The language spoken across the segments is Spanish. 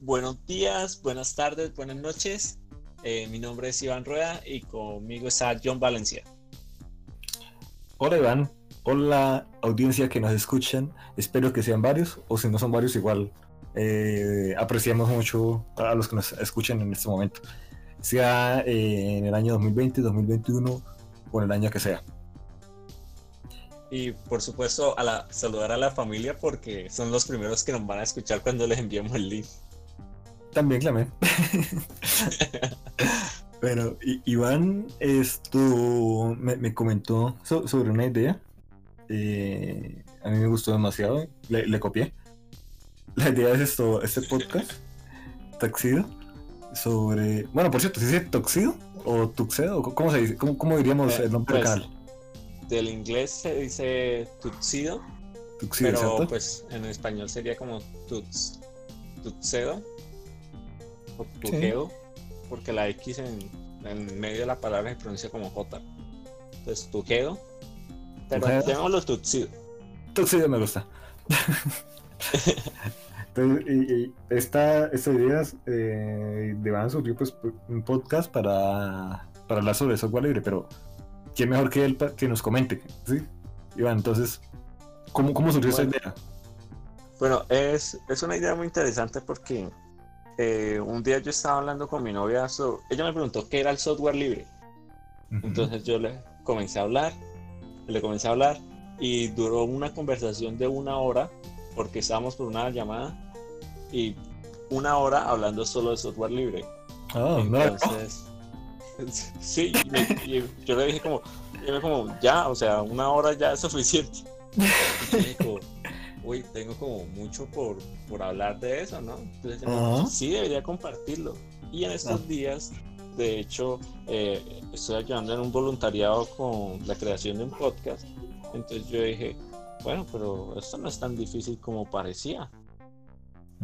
Buenos días, buenas tardes, buenas noches. Eh, mi nombre es Iván Rueda y conmigo está John Valencia. Hola Iván, hola audiencia que nos escuchan. Espero que sean varios o si no son varios igual. Eh, apreciamos mucho a los que nos escuchan en este momento. Sea eh, en el año 2020, 2021 o en el año que sea. Y por supuesto a la, saludar a la familia porque son los primeros que nos van a escuchar cuando les enviemos el link. También, también. Bueno, Iván esto me, comentó sobre una idea. Eh, a mí me gustó demasiado. Le, copié. La idea es esto, este podcast, Taxido, sobre. Bueno, por cierto, ¿se dice Toxido o Tuxedo? ¿Cómo se dice? ¿Cómo, diríamos el nombre del pues, canal? Del inglés se dice Tuxido. pero pues en español sería como Tux, Tuxedo o Tuxedo porque la X en, medio de la palabra se pronuncia como J. Entonces, Tuxedo. Pero llamémoslo Tuxido. Tuxido me gusta. Entonces, y, esta, esta idea eh, de Van surgió pues un podcast para, para hablar sobre software libre, pero ¿quién mejor que él que nos comente? ¿sí? Iván, entonces, ¿cómo, cómo surgió esta idea? Bueno, es, es una idea muy interesante porque eh, un día yo estaba hablando con mi novia, ella me preguntó qué era el software libre. Entonces yo le comencé a hablar, le comencé a hablar y duró una conversación de una hora porque estábamos por una llamada y una hora hablando solo de software libre. Oh, Entonces, sí, yo le dije como, como, ya, o sea, una hora ya es suficiente. Y dijo, uy, tengo como mucho por, por hablar de eso, ¿no? Entonces, sí, debería compartirlo. Y en estos ah. días, de hecho, eh, estoy ayudando en un voluntariado con la creación de un podcast. Entonces yo dije, bueno, pero esto no es tan difícil como parecía.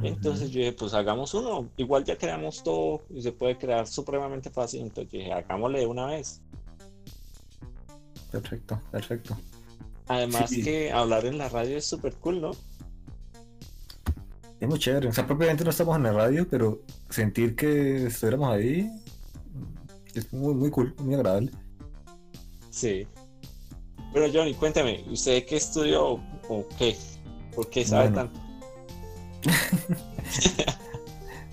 Entonces yo dije, pues hagamos uno. Igual ya creamos todo y se puede crear supremamente fácil. Entonces yo dije, hagámosle de una vez. Perfecto, perfecto. Además que hablar en la radio es súper cool, ¿no? Es muy chévere. O sea, propiamente no estamos en la radio, pero sentir que estuviéramos ahí es muy, muy cool, muy agradable. Sí. Pero Johnny, cuéntame, ¿usted qué estudió o qué? ¿Por qué sabe tanto?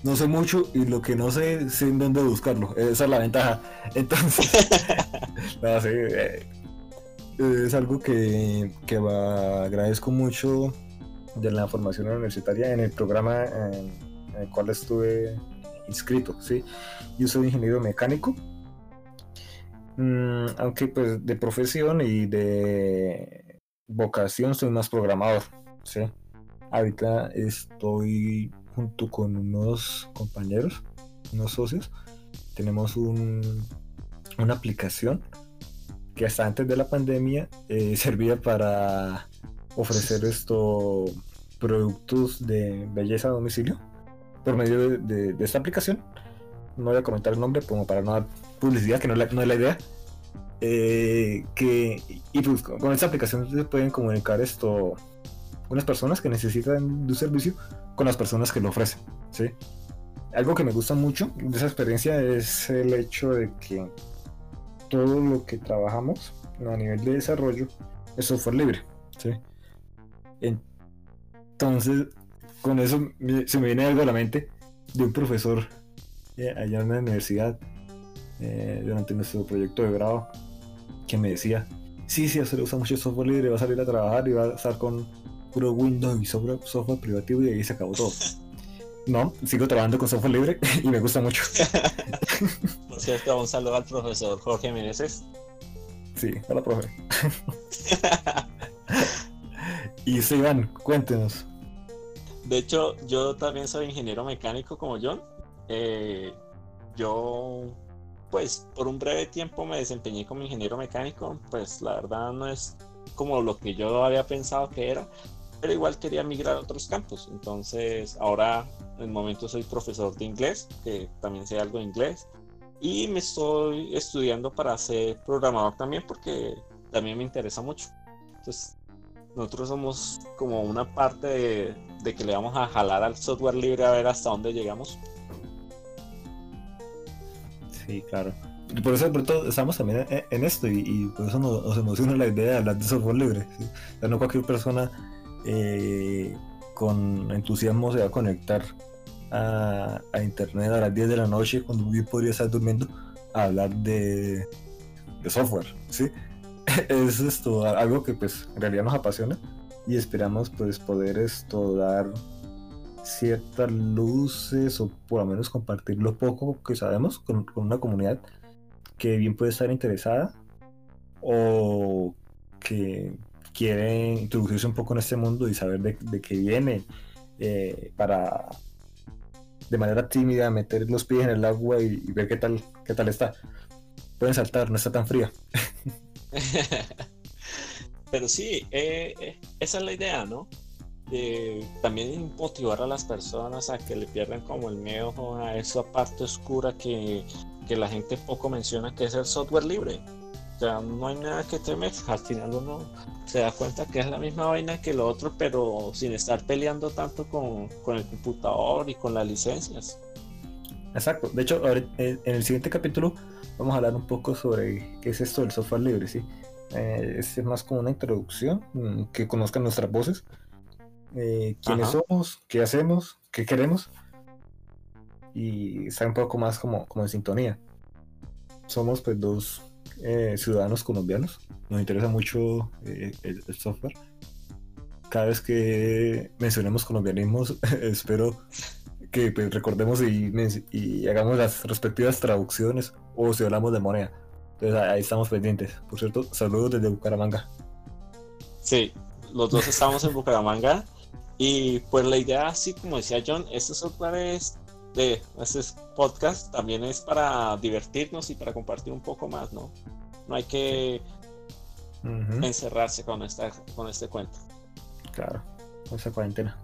no sé mucho y lo que no sé, sé en dónde buscarlo. Esa es la ventaja. Entonces, no, eh, es algo que, que agradezco mucho de la formación universitaria en el programa en, el cual estuve inscrito. ¿sí? Yo soy ingeniero mecánico, mm, aunque pues de profesión y de vocación soy más programador. ¿sí? Ahorita estoy junto con unos compañeros, unos socios. Tenemos un, una aplicación que hasta antes de la pandemia eh, servía para ofrecer estos productos de belleza a domicilio por medio de, esta aplicación. No voy a comentar el nombre como para no dar publicidad, que no, es la idea. Eh, que, y pues con esta aplicación se pueden comunicar esto unas personas que necesitan de un servicio con las personas que lo ofrecen. ¿sí? Algo que me gusta mucho de esa experiencia es el hecho de que todo lo que trabajamos a nivel de desarrollo es software libre. ¿sí? Entonces, con eso se me viene algo a la mente de un profesor eh, allá en la universidad eh, durante nuestro proyecto de grado que me decía, sí, sí, se usa mucho software libre, va a salir a trabajar y va a estar con puro Windows y software, software privativo y ahí se acabó todo. No, sigo trabajando con software libre y me gusta mucho. Por cierto, un saludo al profesor Jorge Meneses. Sí, hola, profe. y sí, Iván, cuéntenos. De hecho, yo también soy ingeniero mecánico como John. Eh, yo, pues, por un breve tiempo me desempeñé como ingeniero mecánico. Pues, la verdad no es como lo que yo había pensado que era, pero igual quería migrar a otros campos. Entonces, ahora en el momento soy profesor de inglés, que también sé algo de inglés, y me estoy estudiando para ser programador también, porque también me interesa mucho. Entonces, nosotros somos como una parte de, de que le vamos a jalar al software libre a ver hasta dónde llegamos. Sí, claro. Por eso de pronto estamos también en esto y, y por eso nos, nos emociona la idea de hablar de software libre. ¿sí? O sea, no cualquier persona eh, con entusiasmo se va a conectar a, a internet a las 10 de la noche cuando bien podría estar durmiendo a hablar de, de software. ¿sí? Es esto, algo que pues en realidad nos apasiona y esperamos pues poder esto dar ciertas luces o por lo menos compartir lo poco que sabemos con, con una comunidad que bien puede estar interesada o que quiere introducirse un poco en este mundo y saber de, de qué viene eh, para de manera tímida meter los pies en el agua y, ver qué tal qué tal está pueden saltar no está tan fría Pero sí, eh, eh, esa es la idea, ¿no? También motivar a las personas a que le pierdan como el miedo a esa parte oscura que, que la gente poco menciona, que es el software libre. O sea, no hay nada que temer. Al final uno se da cuenta que es la misma vaina que lo otro, pero sin estar peleando tanto con, con el computador y con las licencias. Exacto. De hecho, ahora, eh, en el siguiente capítulo vamos a hablar un poco sobre qué es esto del software libre, ¿sí? Eh, es más como una introducción, mm, que conozcan nuestras voces, eh, quiénes Ajá. somos, qué hacemos, qué queremos y estar un poco más como, como en sintonía. Somos pues dos eh, ciudadanos colombianos, nos interesa mucho eh, el, software. Cada vez que mencionemos colombianismos, espero que pues, recordemos y, hagamos las respectivas traducciones o si hablamos de moneda. Entonces ahí estamos pendientes. Por cierto, saludos desde Bucaramanga. Sí, los dos estamos en Bucaramanga y pues la idea, así como decía John, este software es de este es podcast también es para divertirnos y para compartir un poco más, ¿no? No hay que encerrarse con esta con este cuento. Claro, esa cuarentena.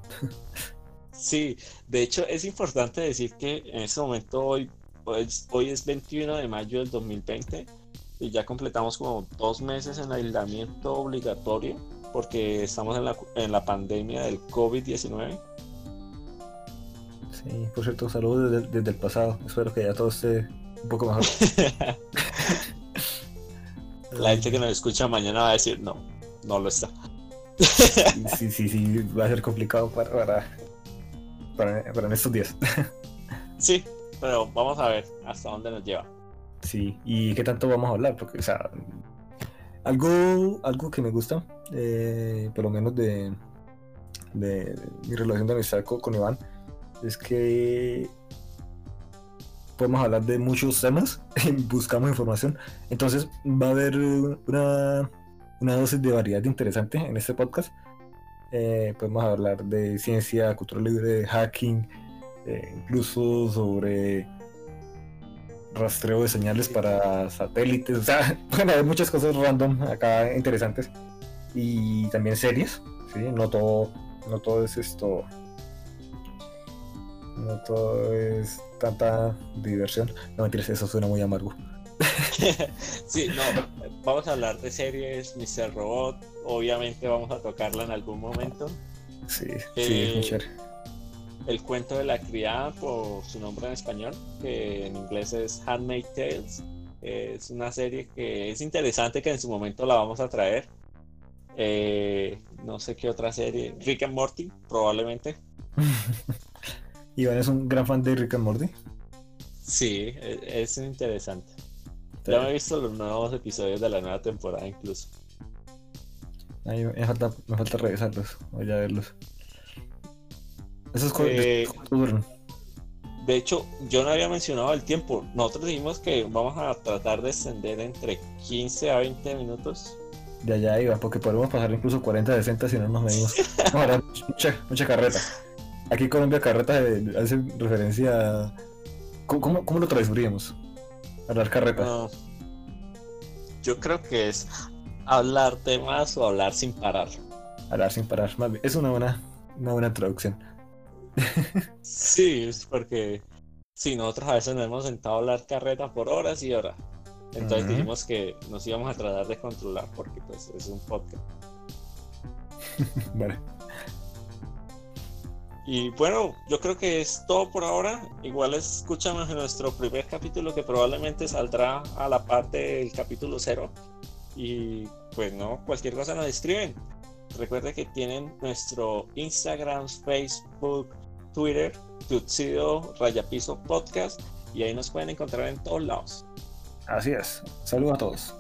Sí, de hecho es importante decir que en este momento hoy pues, hoy es 21 de mayo del 2020 y ya completamos como dos meses en aislamiento obligatorio porque estamos en la, en la pandemia del COVID-19. Por cierto, saludos desde, desde el pasado. Espero que ya todo esté un poco mejor. La gente que nos escucha mañana va a decir, no, no lo está. Sí, sí, sí, sí, va a ser complicado para, para, para, para en estos días. Sí, pero vamos a ver hasta dónde nos lleva. Sí, y qué tanto vamos a hablar, porque, o sea, algo, algo que me gusta, eh, por lo menos de, de mi relación de amistad con, con Iván, es que podemos hablar de muchos temas, buscamos información, entonces va a haber una, una dosis de variedad interesante en este podcast. Eh, podemos hablar de ciencia, cultura libre, hacking, eh, incluso sobre rastreo de señales para satélites, o sea, pueden haber muchas cosas random acá interesantes y también series, ¿sí? No todo, no todo es esto, no todo es tanta diversión. No mentiras, eso suena muy amargo. Sí, no, vamos a hablar de series, Mr. Robot, obviamente vamos a tocarla en algún momento. Sí, sí, Eh, chévere. El cuento de la criada, por su nombre en español, que en inglés es Handmaid's Tales. Es una serie que es interesante, que en su momento la vamos a traer. Eh, no sé qué otra serie. Rick and Morty, probablemente. Iván es un gran fan de Rick and Morty. Sí, e- es interesante. Ya me he visto los nuevos episodios de la nueva temporada incluso. Ay, me, falta, me falta revisarlos, voy a verlos. Esos co- Eh. De hecho, yo no había mencionado el tiempo. Nosotros dijimos que vamos a tratar de extender entre 15 a 20 minutos. De allá iba, porque podemos pasar incluso 40, 60 si no nos medimos. Mucha carreta. Aquí Colombia carreta eh, hace referencia a... ¿Cómo, cómo, lo traduciríamos? Hablar carreta. No. yo creo que es hablar temas o hablar sin parar. Hablar sin parar. Más bien, es una buena, una buena traducción. Sí, es porque sí, nosotros a veces nos hemos sentado a hablar carreta por horas y horas. Entonces dijimos que nos íbamos a tratar de controlar porque pues es un podcast. Vale. Y bueno, yo creo que es todo por ahora. Igual escúchanos en nuestro primer capítulo que probablemente saldrá a la parte del capítulo cero. Y pues no, cualquier cosa nos escriben. Recuerde que tienen nuestro Instagram, Facebook, Twitter, Tutsido Rayapiso Podcast. Y ahí nos pueden encontrar en todos lados. Así es. Saludos a todos.